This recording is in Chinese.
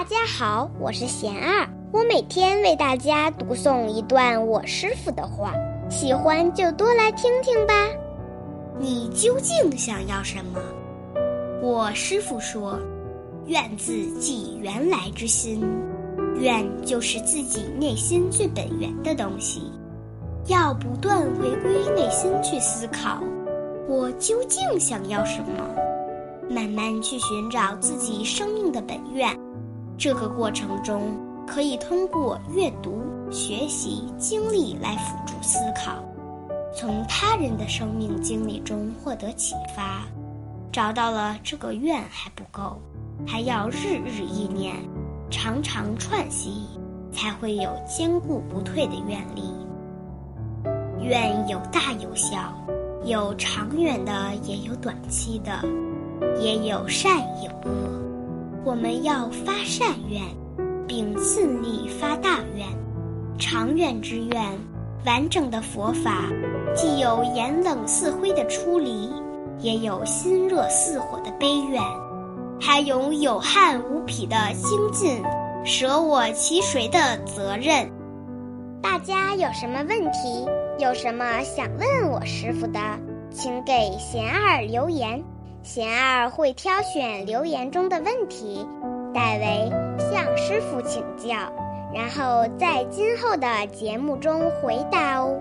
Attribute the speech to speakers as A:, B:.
A: 大家好，我是贤二，我每天为大家读诵一段我师傅的话，喜欢就多来听听吧。
B: 你究竟想要什么？我师傅说：“愿自即原来之心，愿就是自己内心最本源的东西，要不断回归内心去思考，我究竟想要什么，慢慢去寻找自己生命的本愿。这个过程中，可以通过阅读、学习、经历来辅助思考，从他人的生命经历中获得启发。”找到了这个愿还不够，还要日日意念，常常串习，才会有坚固不退的愿力。愿有大有小，有长远的，也有短期的，也有善有恶。我们要发善愿，并自力发大愿。长远之愿，完整的佛法，既有眼冷似灰的出离。也有心热似火的悲怨，还有有憾无匹的精进，舍我其谁的责任。
A: 大家有什么问题，有什么想问我师傅的，请给贤儿留言，贤儿会挑选留言中的问题，代为向师傅请教，然后在今后的节目中回答哦。